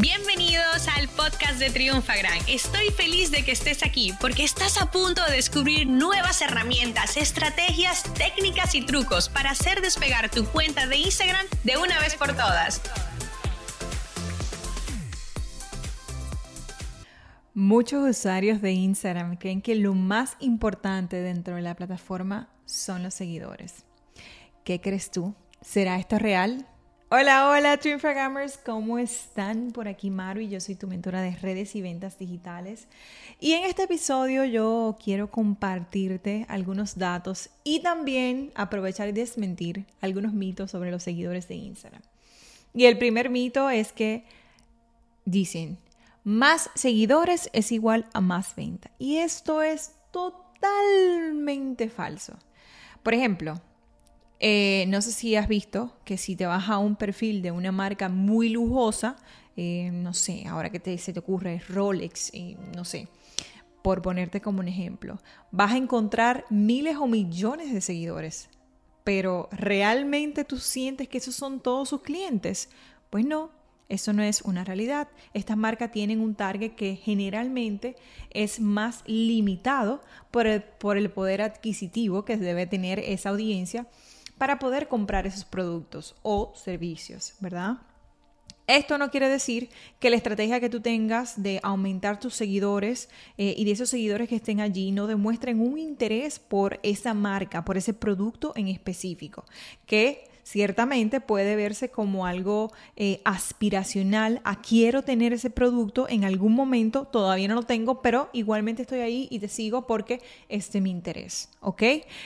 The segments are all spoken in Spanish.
Bienvenidos al podcast de Triunfagram. Estoy feliz de que estés aquí porque estás a punto de descubrir nuevas herramientas, estrategias, técnicas y trucos para hacer despegar tu cuenta de Instagram de una vez por todas. Muchos usuarios de Instagram creen que lo más importante dentro de la plataforma son los seguidores. ¿Qué crees tú? ¿Será esto real? Hola, hola, Twinfragamers, ¿cómo están? Por aquí Maru y yo soy tu mentora de redes y ventas digitales. Y en este episodio yo quiero compartirte algunos datos y también aprovechar y desmentir algunos mitos sobre los seguidores de Instagram. Y el primer mito es que dicen, más seguidores es igual a más venta. Y esto es totalmente falso. Por ejemplo, eh, no sé si has visto que si te vas a un perfil de una marca muy lujosa, eh, no sé, ahora que te, se te ocurre Rolex, y no sé, por ponerte como un ejemplo, vas a encontrar miles o millones de seguidores. Pero ¿realmente tú sientes que esos son todos sus clientes? Pues no, eso no es una realidad. Estas marcas tienen un target que generalmente es más limitado por por el poder adquisitivo que debe tener esa audiencia para poder comprar esos productos o servicios, ¿verdad? Esto no quiere decir que la estrategia que tú tengas de aumentar tus seguidores eh, y de esos seguidores que estén allí no demuestren un interés por esa marca, por ese producto en específico, que ciertamente puede verse como algo eh, aspiracional a quiero tener ese producto en algún momento, todavía no lo tengo, pero igualmente estoy ahí y te sigo porque es de mi interés, ¿ok?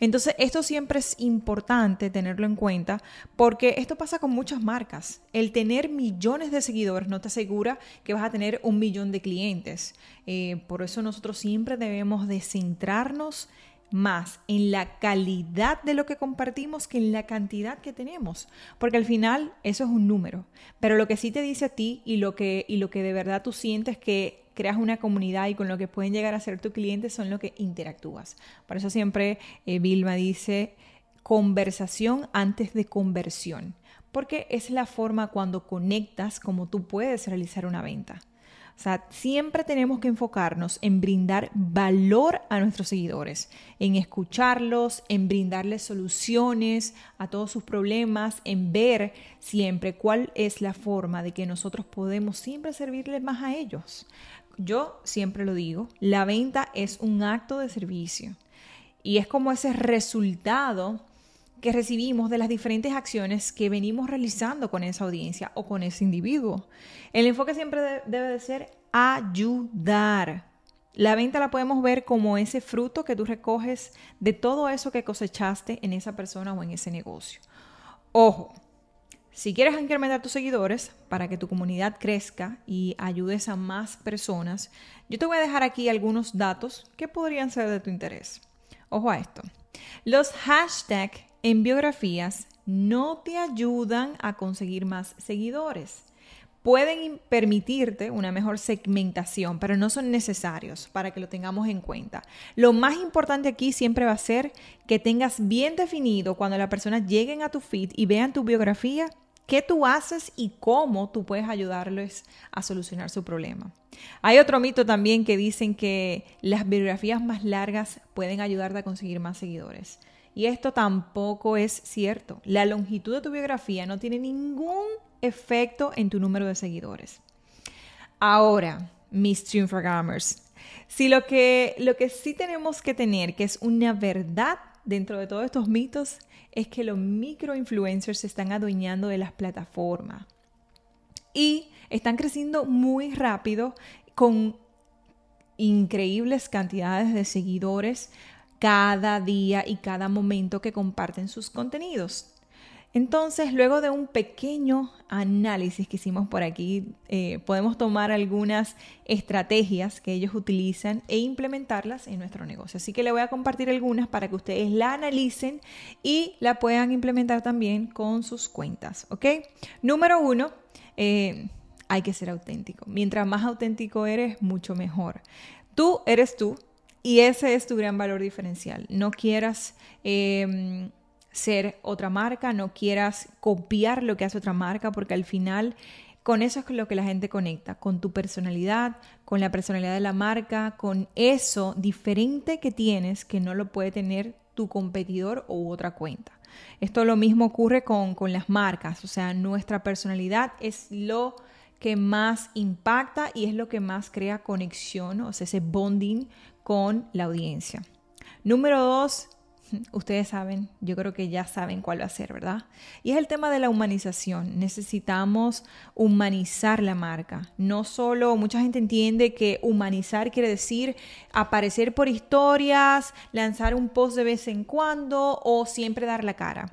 Entonces esto siempre es importante tenerlo en cuenta porque esto pasa con muchas marcas. El tener millones de seguidores no te asegura que vas a tener un millón de clientes. Eh, por eso nosotros siempre debemos de centrarnos más en la calidad de lo que compartimos que en la cantidad que tenemos, porque al final eso es un número, pero lo que sí te dice a ti y lo que, y lo que de verdad tú sientes que creas una comunidad y con lo que pueden llegar a ser tus clientes son lo que interactúas. Por eso siempre eh, Vilma dice conversación antes de conversión, porque es la forma cuando conectas como tú puedes realizar una venta. O sea, siempre tenemos que enfocarnos en brindar valor a nuestros seguidores, en escucharlos, en brindarles soluciones a todos sus problemas, en ver siempre cuál es la forma de que nosotros podemos siempre servirles más a ellos. Yo siempre lo digo, la venta es un acto de servicio y es como ese resultado que recibimos de las diferentes acciones que venimos realizando con esa audiencia o con ese individuo. El enfoque siempre debe de ser ayudar. La venta la podemos ver como ese fruto que tú recoges de todo eso que cosechaste en esa persona o en ese negocio. Ojo, si quieres incrementar tus seguidores para que tu comunidad crezca y ayudes a más personas, yo te voy a dejar aquí algunos datos que podrían ser de tu interés. Ojo a esto. Los hashtags en biografías no te ayudan a conseguir más seguidores. Pueden permitirte una mejor segmentación, pero no son necesarios para que lo tengamos en cuenta. Lo más importante aquí siempre va a ser que tengas bien definido cuando las personas lleguen a tu feed y vean tu biografía, qué tú haces y cómo tú puedes ayudarles a solucionar su problema. Hay otro mito también que dicen que las biografías más largas pueden ayudarte a conseguir más seguidores. Y esto tampoco es cierto. La longitud de tu biografía no tiene ningún efecto en tu número de seguidores. Ahora, mis Triunfagrammers, si lo que, lo que sí tenemos que tener, que es una verdad dentro de todos estos mitos, es que los microinfluencers se están adueñando de las plataformas y están creciendo muy rápido con increíbles cantidades de seguidores cada día y cada momento que comparten sus contenidos. Entonces, luego de un pequeño análisis que hicimos por aquí, eh, podemos tomar algunas estrategias que ellos utilizan e implementarlas en nuestro negocio. Así que le voy a compartir algunas para que ustedes la analicen y la puedan implementar también con sus cuentas. ¿Ok? Número uno, eh, hay que ser auténtico. Mientras más auténtico eres, mucho mejor. Tú eres tú, y ese es tu gran valor diferencial. No quieras em, ser otra marca, no quieras copiar lo que hace otra marca, porque al final con eso es lo que la gente conecta, con tu personalidad, con la personalidad de la marca, con eso diferente que tienes que no lo puede tener tu competidor u otra cuenta. Esto lo mismo ocurre con, con las marcas, o sea, nuestra personalidad es lo que más impacta y es lo que más crea conexión, o sea, ese bonding con la audiencia. Número dos, Ustedes saben, yo creo que ya saben cuál va a ser, ¿verdad? Y es el tema de la humanización. Necesitamos humanizar la marca. No solo, mucha gente entiende que humanizar quiere decir aparecer por historias, lanzar un post de vez en cuando o siempre dar la cara.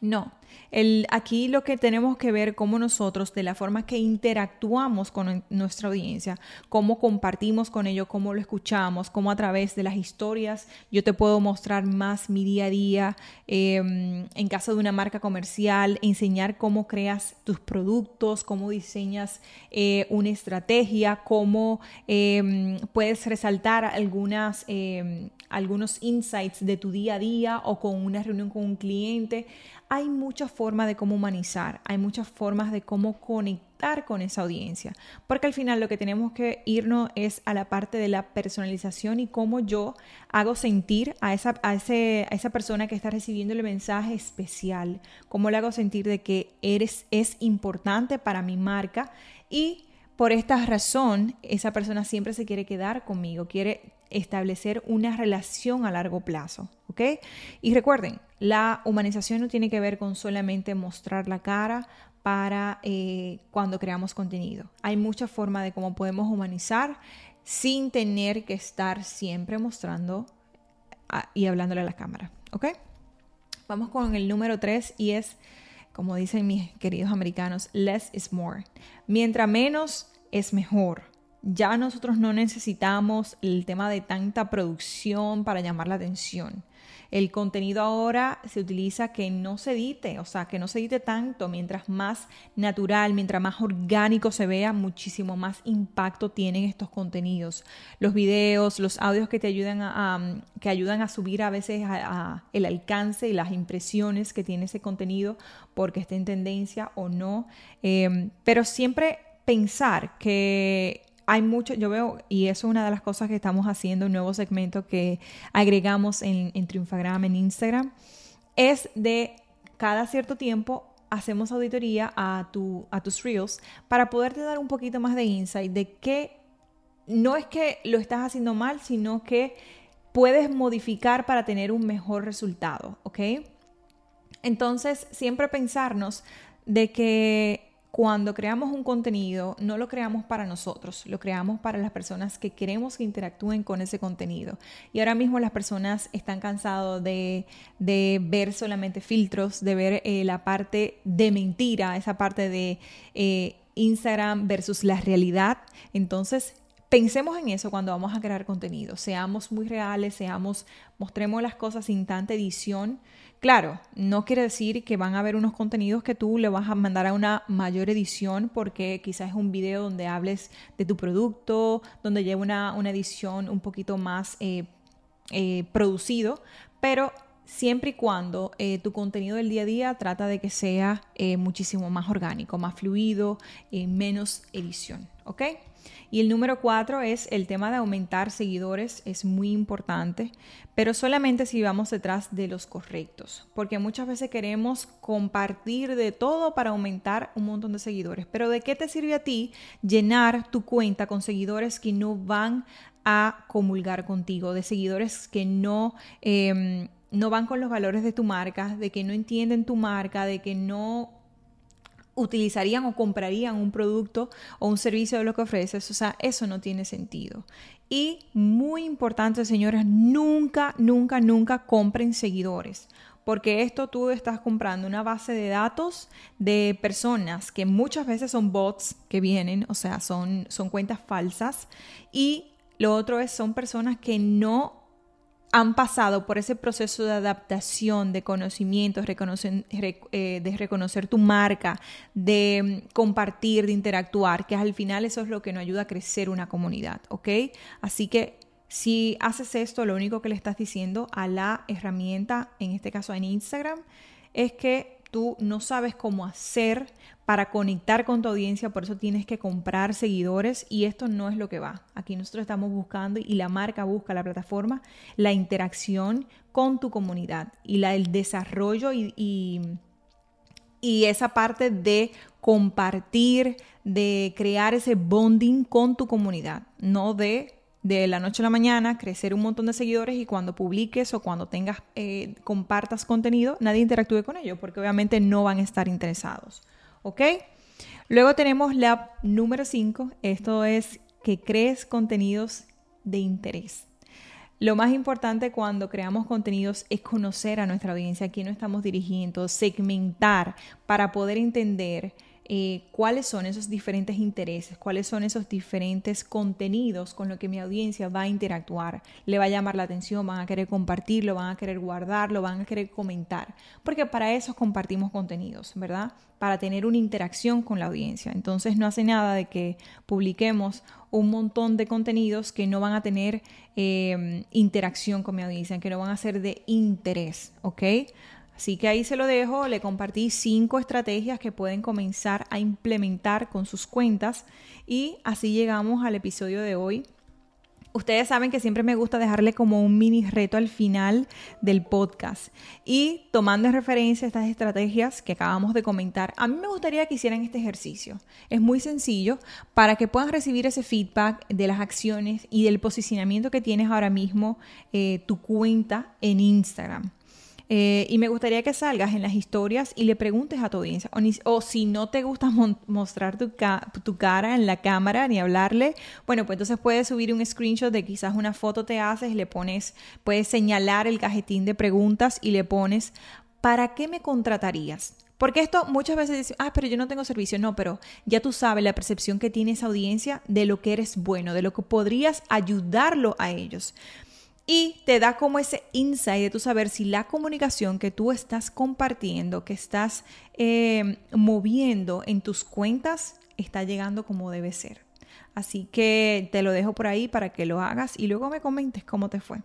No, aquí lo que tenemos que ver como nosotros, de la forma que interactuamos con nuestra audiencia, cómo compartimos con ellos, cómo lo escuchamos, cómo a través de las historias yo te puedo mostrar más mi día a día, em, en caso de una marca comercial, enseñar cómo creas tus productos, cómo diseñas eh, una estrategia, cómo em, puedes resaltar algunas, em, algunos insights de tu día a día o con una reunión con un cliente. Hay muchas formas de cómo humanizar, hay muchas formas de cómo conectar con esa audiencia, porque al final lo que tenemos que irnos es a la parte de la personalización y cómo yo hago sentir a esa, a ese, a esa persona que está recibiendo el mensaje especial, cómo le hago sentir de que eres, es importante para mi marca y por esta razón esa persona siempre se quiere quedar conmigo, quiere establecer una relación a largo plazo, Y recuerden, la humanización no tiene que ver con solamente mostrar la cara para eh, cuando creamos contenido. Hay muchas formas de cómo podemos humanizar sin tener que estar siempre mostrando y hablándole a la cámara, ¿ok? Vamos con el número tres y es, como dicen mis queridos americanos, less is more. Mientras menos es mejor ya nosotros no necesitamos el tema de tanta producción para llamar la atención. El contenido ahora se utiliza que no se edite, o sea, que no se edite tanto, mientras más natural, mientras más orgánico se vea, muchísimo más impacto tienen estos contenidos. Los videos, los audios que te ayudan a, que ayudan a subir a veces el alcance y las impresiones que tiene ese contenido porque está en tendencia o no. Eh, pero siempre pensar que hay mucho, yo veo, y eso es una de las cosas que estamos haciendo, un nuevo segmento que agregamos en, en en Instagram, es de cada cierto tiempo hacemos auditoría a, tu, a tus reels para poderte dar un poquito más de insight de que no es que lo estás haciendo mal, sino que puedes modificar para tener un mejor resultado, ¿ok? Entonces, siempre pensarnos de que cuando creamos un contenido, no lo creamos para nosotros, lo creamos para las personas que queremos que interactúen con ese contenido. Y ahora mismo las personas están cansados de, ver solamente filtros, de ver eh, la parte de mentira, esa parte de eh, Instagram versus la realidad. Entonces, pensemos en eso cuando vamos a crear contenido. Seamos muy reales, seamos, mostremos las cosas sin tanta edición Claro, no quiere decir que van a haber unos contenidos que tú le vas a mandar a una mayor edición porque quizás es un video donde hables de tu producto, donde lleve una, edición un poquito más eh, eh, producido, pero siempre y cuando eh, tu contenido del día a día trata de que sea muchísimo más orgánico, más fluido, menos edición, ¿ok? Y el número cuatro es el tema de aumentar seguidores, es muy importante, pero solamente si vamos detrás de los correctos, porque muchas veces queremos compartir de todo para aumentar un montón de seguidores, pero ¿de qué te sirve a ti llenar tu cuenta con seguidores que no van a comulgar contigo, de seguidores que no... Em, no van con los valores de tu marca, de que no entienden tu marca, de que no utilizarían o comprarían un producto o un servicio de lo que ofreces. O sea, eso no tiene sentido. Y muy importante, señores, nunca, nunca, nunca compren seguidores. Porque esto tú estás comprando una base de datos de personas que muchas veces son bots que vienen, o sea, son, son cuentas falsas. Y lo otro es, son personas que no han pasado por ese proceso de adaptación, de conocimiento, eh, de reconocer tu marca, de mm, compartir, de interactuar, que al final eso es lo que nos ayuda a crecer una comunidad, ¿ok? Así que si haces esto, lo único que le estás diciendo a la herramienta, en este caso en Instagram, es que tú no sabes cómo hacer para conectar con tu audiencia, por eso tienes que comprar seguidores y esto no es lo que va. Aquí nosotros estamos buscando y la marca busca la plataforma, la interacción con tu comunidad y la, el desarrollo y, y esa parte de compartir, de crear ese bonding con tu comunidad, no de de la noche a la mañana crecer un montón de seguidores y cuando publiques o cuando tengas, eh, compartas contenido, nadie interactúe con ellos porque obviamente no van a estar interesados. ¿Ok? Luego tenemos la número 5, esto es que crees contenidos de interés. Lo más importante cuando creamos contenidos es conocer a nuestra audiencia, a quién nos estamos dirigiendo, segmentar para poder entender eh, cuáles son esos diferentes intereses, cuáles son esos diferentes contenidos con los que mi audiencia va a interactuar, le va a llamar la atención, van a querer compartirlo, van a querer guardarlo, van a querer comentar, porque para eso compartimos contenidos, ¿verdad? Para tener una interacción con la audiencia. Entonces no hace nada de que publiquemos un montón de contenidos que no van a tener eh, interacción con mi audiencia, que no van a ser de interés, ¿ok? Así que ahí se lo dejo, le compartí cinco estrategias que pueden comenzar a implementar con sus cuentas y así llegamos al episodio de hoy. Ustedes saben que siempre me gusta dejarle como un mini reto al final del podcast. Y tomando en referencia estas estrategias que acabamos de comentar, a mí me gustaría que hicieran este ejercicio. Es muy sencillo para que puedan recibir ese feedback de las acciones y del posicionamiento que tienes ahora mismo eh, tu cuenta en Instagram. Eh, y me gustaría que salgas en las historias y le preguntes a tu audiencia. O, si no te gusta mostrar tu, tu, cara en la cámara ni hablarle, bueno, pues entonces puedes subir un screenshot de quizás una foto te haces le pones, puedes señalar el cajetín de preguntas y le pones, ¿para qué me contratarías? Porque esto muchas veces dicen, ah, pero yo no tengo servicio. No, pero ya tú sabes la percepción que tiene esa audiencia de lo que eres bueno, de lo que podrías ayudarlo a ellos y te da como ese insight de tu saber si la comunicación que tú estás compartiendo, que estás eh, moviendo en tus cuentas, está llegando como debe ser. Así que te lo dejo por ahí para que lo hagas y luego me comentes cómo te fue.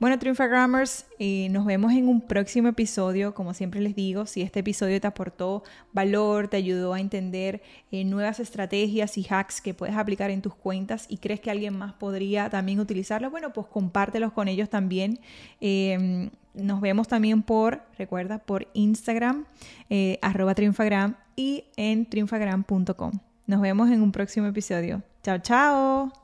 Bueno, Triunfagrammers, eh, nos vemos en un próximo episodio. Como siempre les digo, si este episodio te aportó valor, te ayudó a entender eh, nuevas estrategias y hacks que puedes aplicar en tus cuentas y crees que alguien más podría también utilizarlo, bueno, pues compártelos con ellos también. Em, nos vemos también por, recuerda, por Instagram, eh, arroba triunfagram y en triunfagram.com. Nos vemos en un próximo episodio. Chao, chao.